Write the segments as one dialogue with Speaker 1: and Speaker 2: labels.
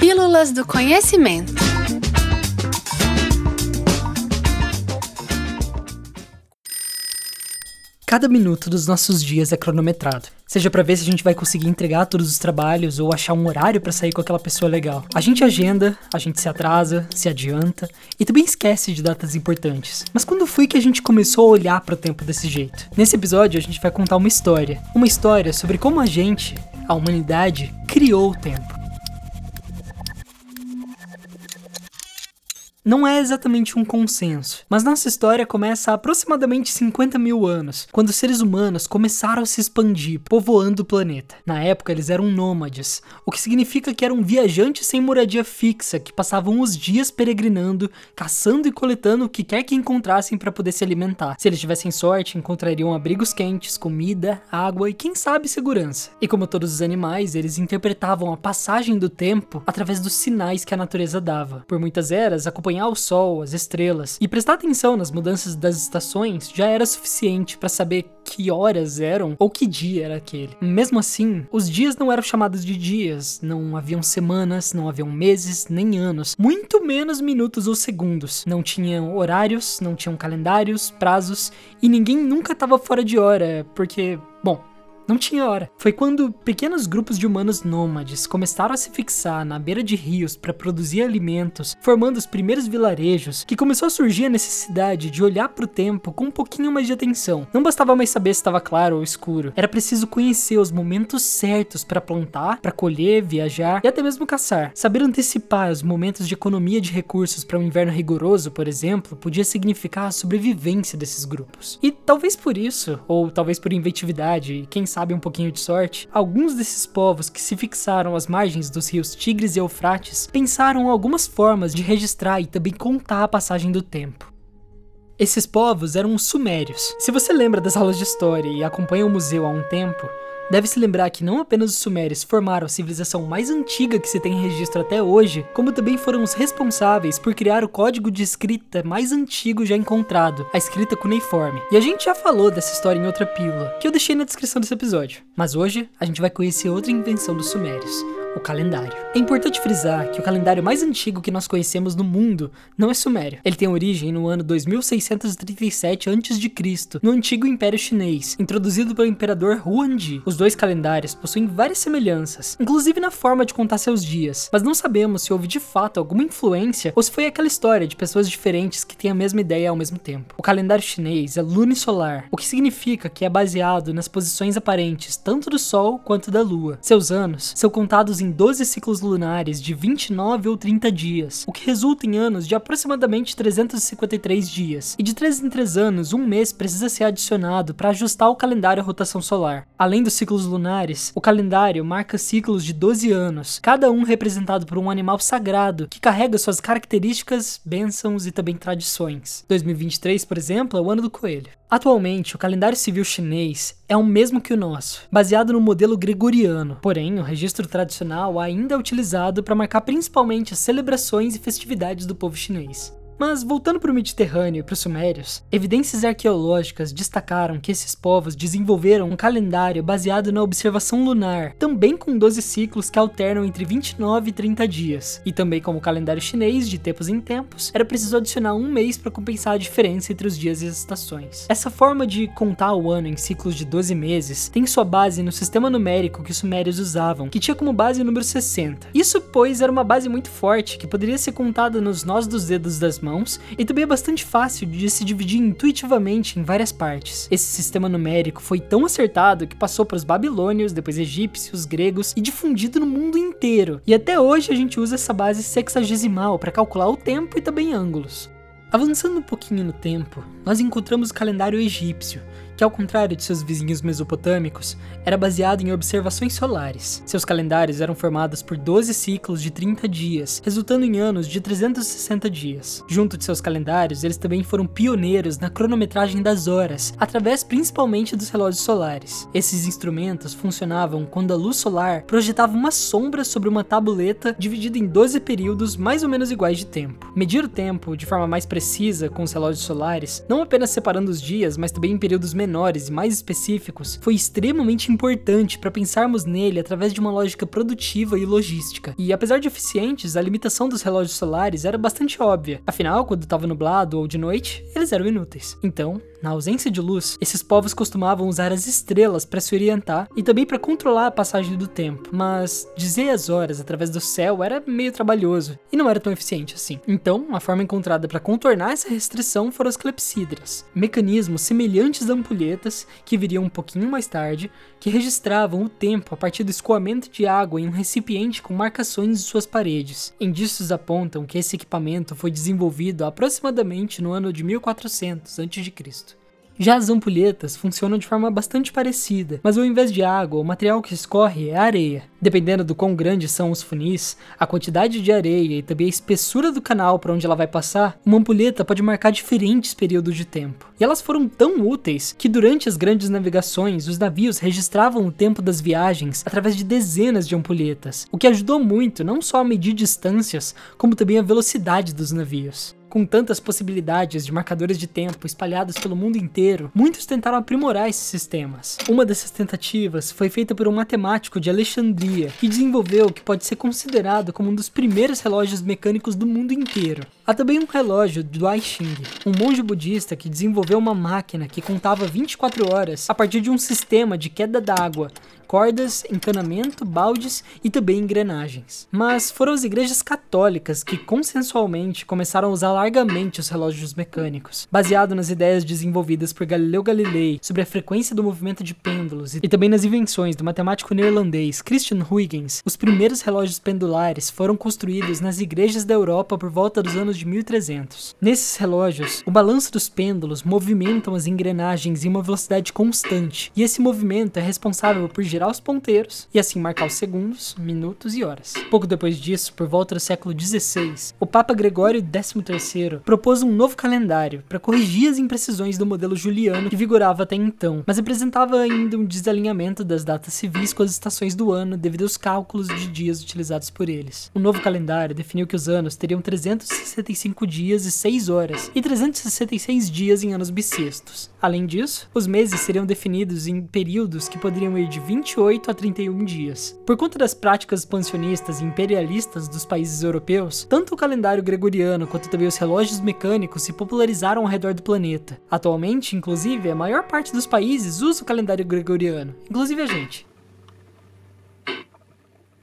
Speaker 1: Pílulas do Conhecimento.
Speaker 2: Cada minuto dos nossos dias é cronometrado. Seja para ver se a gente vai conseguir entregar todos os trabalhos ou achar um horário para sair com aquela pessoa legal. A gente agenda, a gente se atrasa, se adianta e também esquece de datas importantes. Mas quando foi que a gente começou a olhar para o tempo desse jeito? Nesse episódio a gente vai contar uma história, uma história sobre como a gente, a humanidade, criou o tempo. Não é exatamente um consenso, mas nossa história começa há aproximadamente 50 mil anos, quando seres humanos começaram a se expandir, povoando o planeta. Na época, eles eram nômades, o que significa que eram viajantes sem moradia fixa, que passavam os dias peregrinando, caçando e coletando o que quer que encontrassem para poder se alimentar. Se eles tivessem sorte, encontrariam abrigos quentes, comida, água e quem sabe segurança. E como todos os animais, eles interpretavam a passagem do tempo através dos sinais que a natureza dava. Por muitas eras, acompanhando acompanhar o sol, as estrelas e prestar atenção nas mudanças das estações já era suficiente para saber que horas eram ou que dia era aquele. Mesmo assim, os dias não eram chamados de dias, não haviam semanas, não haviam meses, nem anos, muito menos minutos ou segundos. Não tinham horários, não tinham calendários, prazos e ninguém nunca estava fora de hora, porque, bom, não tinha hora. Foi quando pequenos grupos de humanos nômades começaram a se fixar na beira de rios para produzir alimentos, formando os primeiros vilarejos, que começou a surgir a necessidade de olhar para o tempo com um pouquinho mais de atenção. Não bastava mais saber se estava claro ou escuro, era preciso conhecer os momentos certos para plantar, para colher, viajar e até mesmo caçar. Saber antecipar os momentos de economia de recursos para um inverno rigoroso, por exemplo, podia significar a sobrevivência desses grupos. E talvez por isso, ou talvez por inventividade, quem sabe sabe um pouquinho de sorte, alguns desses povos que se fixaram às margens dos rios Tigres e Eufrates pensaram algumas formas de registrar e também contar a passagem do tempo. Esses povos eram os sumérios. Se você lembra das aulas de história e acompanha o museu há um tempo, Deve se lembrar que não apenas os sumérios formaram a civilização mais antiga que se tem registro até hoje, como também foram os responsáveis por criar o código de escrita mais antigo já encontrado, a escrita cuneiforme. E a gente já falou dessa história em outra pílula, que eu deixei na descrição desse episódio. Mas hoje a gente vai conhecer outra invenção dos sumérios, o calendário. É importante frisar que o calendário mais antigo que nós conhecemos no mundo não é sumério. Ele tem origem no ano 2637 a.C., no antigo Império Chinês, introduzido pelo imperador Huangdi. Os dois calendários possuem várias semelhanças, inclusive na forma de contar seus dias, mas não sabemos se houve de fato alguma influência ou se foi aquela história de pessoas diferentes que têm a mesma ideia ao mesmo tempo. O calendário chinês é lunisolar, o que significa que é baseado nas posições aparentes tanto do Sol quanto da Lua. Seus anos são contados em 12 ciclos lunares de 29 ou 30 dias, o que resulta em anos de aproximadamente 353 dias. E de 3 em 3 anos, um mês precisa ser adicionado para ajustar o calendário à rotação solar. Além dos ciclos lunares, o calendário marca ciclos de 12 anos, cada um representado por um animal sagrado que carrega suas características, bênçãos e também tradições. 2023, por exemplo, é o ano do coelho. Atualmente, o calendário civil chinês é o mesmo que o nosso, baseado no modelo gregoriano. Porém, o registro tradicional ainda é utilizado para marcar principalmente as celebrações e festividades do povo chinês. Mas voltando para o Mediterrâneo e para os Sumérios, evidências arqueológicas destacaram que esses povos desenvolveram um calendário baseado na observação lunar, também com 12 ciclos que alternam entre 29 e 30 dias. E também como o calendário chinês, de tempos em tempos, era preciso adicionar um mês para compensar a diferença entre os dias e as estações. Essa forma de contar o ano em ciclos de 12 meses tem sua base no sistema numérico que os sumérios usavam, que tinha como base o número 60. Isso, pois, era uma base muito forte que poderia ser contada nos nós dos dedos das mãos mãos e também é bastante fácil de se dividir intuitivamente em várias partes. Esse sistema numérico foi tão acertado que passou para os babilônios, depois egípcios, gregos e difundido no mundo inteiro. E até hoje a gente usa essa base sexagesimal para calcular o tempo e também ângulos. Avançando um pouquinho no tempo, nós encontramos o calendário egípcio, que ao contrário de seus vizinhos mesopotâmicos, era baseado em observações solares. Seus calendários eram formados por 12 ciclos de 30 dias, resultando em anos de 360 dias. Junto de seus calendários, eles também foram pioneiros na cronometragem das horas, através principalmente dos relógios solares. Esses instrumentos funcionavam quando a luz solar projetava uma sombra sobre uma tabuleta dividida em 12 períodos mais ou menos iguais de tempo. Medir o tempo de forma mais precisa com os relógios solares, não apenas separando os dias, mas também em períodos menores e mais específicos foi extremamente importante para pensarmos nele através de uma lógica produtiva e logística. E apesar de eficientes, a limitação dos relógios solares era bastante óbvia. Afinal, quando estava nublado ou de noite, eles eram inúteis. Então, na ausência de luz, esses povos costumavam usar as estrelas para se orientar e também para controlar a passagem do tempo. Mas dizer as horas através do céu era meio trabalhoso e não era tão eficiente assim. Então, a forma encontrada para contornar essa restrição foram as clepsidras, mecanismos semelhantes a ampulhetas que viriam um pouquinho mais tarde, que registravam o tempo a partir do escoamento de água em um recipiente com marcações em suas paredes. Indícios apontam que esse equipamento foi desenvolvido aproximadamente no ano de 1400 a.C. Já as ampulhetas funcionam de forma bastante parecida, mas ao invés de água, o material que escorre é areia. Dependendo do quão grandes são os funis, a quantidade de areia e também a espessura do canal para onde ela vai passar, uma ampulheta pode marcar diferentes períodos de tempo. E elas foram tão úteis que durante as grandes navegações, os navios registravam o tempo das viagens através de dezenas de ampulhetas, o que ajudou muito não só a medir distâncias, como também a velocidade dos navios. Com tantas possibilidades de marcadores de tempo espalhados pelo mundo inteiro, muitos tentaram aprimorar esses sistemas. Uma dessas tentativas foi feita por um matemático de Alexandria, que desenvolveu o que pode ser considerado como um dos primeiros relógios mecânicos do mundo inteiro. Há também um relógio do Ai Ching, um monge budista que desenvolveu uma máquina que contava 24 horas a partir de um sistema de queda d'água, cordas, encanamento, baldes e também engrenagens. Mas foram as igrejas católicas que consensualmente começaram a usar largamente os relógios mecânicos, baseado nas ideias desenvolvidas por Galileu Galilei sobre a frequência do movimento de pêndulos e também nas invenções do matemático neerlandês Christian Huygens. Os primeiros relógios pendulares foram construídos nas igrejas da Europa por volta dos anos de 1300. Nesses relógios, o balanço dos pêndulos movimentam as engrenagens em uma velocidade constante, e esse movimento é responsável por gerar os ponteiros e assim marcar os segundos, minutos e horas. Pouco depois disso, por volta do século XVI, o Papa Gregório XIII propôs um novo calendário para corrigir as imprecisões do modelo juliano que vigorava até então, mas apresentava ainda um desalinhamento das datas civis com as estações do ano devido aos cálculos de dias utilizados por eles. O novo calendário definiu que os anos teriam 360 365 dias e 6 horas e 366 dias em anos bissextos. Além disso, os meses seriam definidos em períodos que poderiam ir de 28 a 31 dias. Por conta das práticas expansionistas e imperialistas dos países europeus, tanto o calendário gregoriano quanto também os relógios mecânicos se popularizaram ao redor do planeta. Atualmente, inclusive, a maior parte dos países usa o calendário gregoriano, inclusive a gente.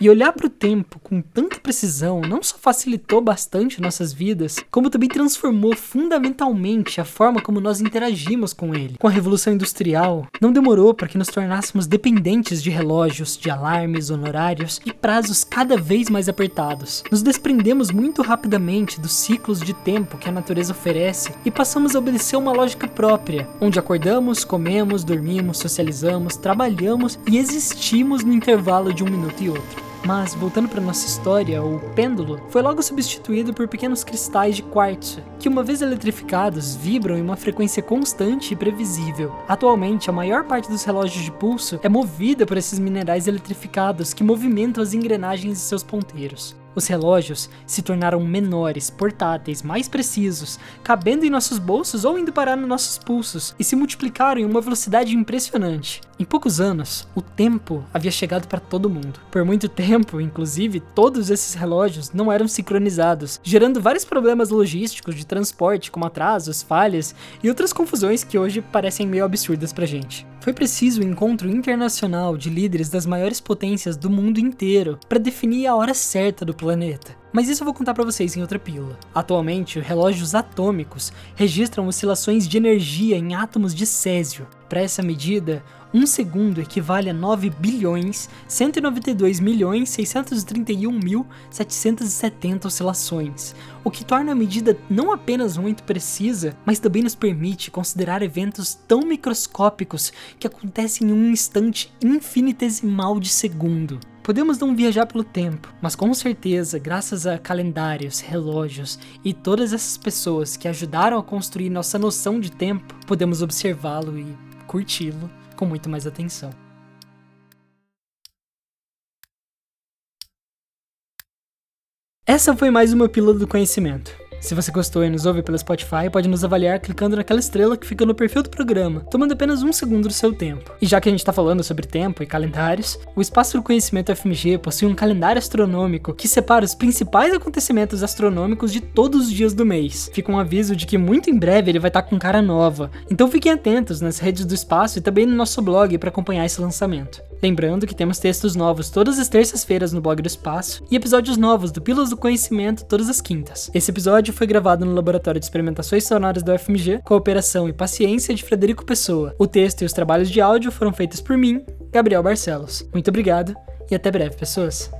Speaker 2: E olhar para o tempo com tanta precisão não só facilitou bastante nossas vidas, como também transformou fundamentalmente a forma como nós interagimos com ele. Com a Revolução Industrial, não demorou para que nos tornássemos dependentes de relógios, de alarmes, honorários e prazos cada vez mais apertados. Nos desprendemos muito rapidamente dos ciclos de tempo que a natureza oferece e passamos a obedecer uma lógica própria, onde acordamos, comemos, dormimos, socializamos, trabalhamos e existimos no intervalo de um minuto e outro. Mas, voltando para nossa história, o pêndulo foi logo substituído por pequenos cristais de quartzo, que uma vez eletrificados vibram em uma frequência constante e previsível. Atualmente, a maior parte dos relógios de pulso é movida por esses minerais eletrificados que movimentam as engrenagens de seus ponteiros. Os relógios se tornaram menores, portáteis, mais precisos, cabendo em nossos bolsos ou indo parar nos nossos pulsos, e se multiplicaram em uma velocidade impressionante. Em poucos anos, o tempo havia chegado para todo mundo. Por muito tempo, inclusive, todos esses relógios não eram sincronizados, gerando vários problemas logísticos de transporte, como atrasos, falhas e outras confusões que hoje parecem meio absurdas pra gente. Foi preciso o um encontro internacional de líderes das maiores potências do mundo inteiro para definir a hora certa do planeta. Mas isso eu vou contar para vocês em outra pílula. Atualmente, relógios atômicos registram oscilações de energia em átomos de césio. Para essa medida, um segundo equivale a 9 bilhões 192 milhões 631 mil 770 oscilações, o que torna a medida não apenas muito precisa, mas também nos permite considerar eventos tão microscópicos que acontecem em um instante infinitesimal de segundo. Podemos não viajar pelo tempo, mas com certeza, graças a calendários, relógios e todas essas pessoas que ajudaram a construir nossa noção de tempo, podemos observá-lo e curti-lo com muito mais atenção. Essa foi mais uma pílula do conhecimento. Se você gostou e nos ouve pelo Spotify, pode nos avaliar clicando naquela estrela que fica no perfil do programa, tomando apenas um segundo do seu tempo. E já que a gente tá falando sobre tempo e calendários, o Espaço do Conhecimento FMG possui um calendário astronômico que separa os principais acontecimentos astronômicos de todos os dias do mês. Fica um aviso de que muito em breve ele vai estar tá com cara nova, então fiquem atentos nas redes do espaço e também no nosso blog para acompanhar esse lançamento. Lembrando que temos textos novos todas as terças-feiras no blog do espaço e episódios novos do Pílulas do Conhecimento todas as quintas. Esse episódio foi gravado no Laboratório de Experimentações Sonoras da UFMG, com a operação e paciência de Frederico Pessoa. O texto e os trabalhos de áudio foram feitos por mim, Gabriel Barcelos. Muito obrigado e até breve, pessoas.